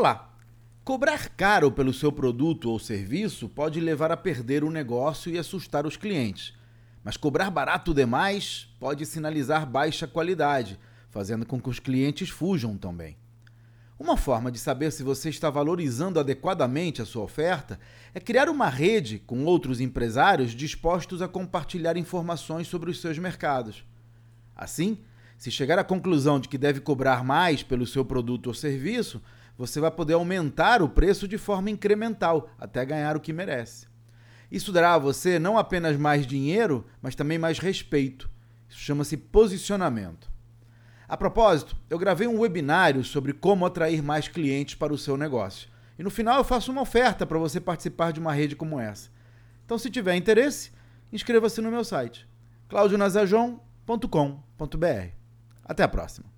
Olá! Cobrar caro pelo seu produto ou serviço pode levar a perder o negócio e assustar os clientes. Mas cobrar barato demais pode sinalizar baixa qualidade, fazendo com que os clientes fujam também. Uma forma de saber se você está valorizando adequadamente a sua oferta é criar uma rede com outros empresários dispostos a compartilhar informações sobre os seus mercados. Assim, se chegar à conclusão de que deve cobrar mais pelo seu produto ou serviço, você vai poder aumentar o preço de forma incremental até ganhar o que merece. Isso dará a você não apenas mais dinheiro, mas também mais respeito. Isso chama-se posicionamento. A propósito, eu gravei um webinário sobre como atrair mais clientes para o seu negócio. E no final eu faço uma oferta para você participar de uma rede como essa. Então, se tiver interesse, inscreva-se no meu site claudionazajon.com.br. Até a próxima.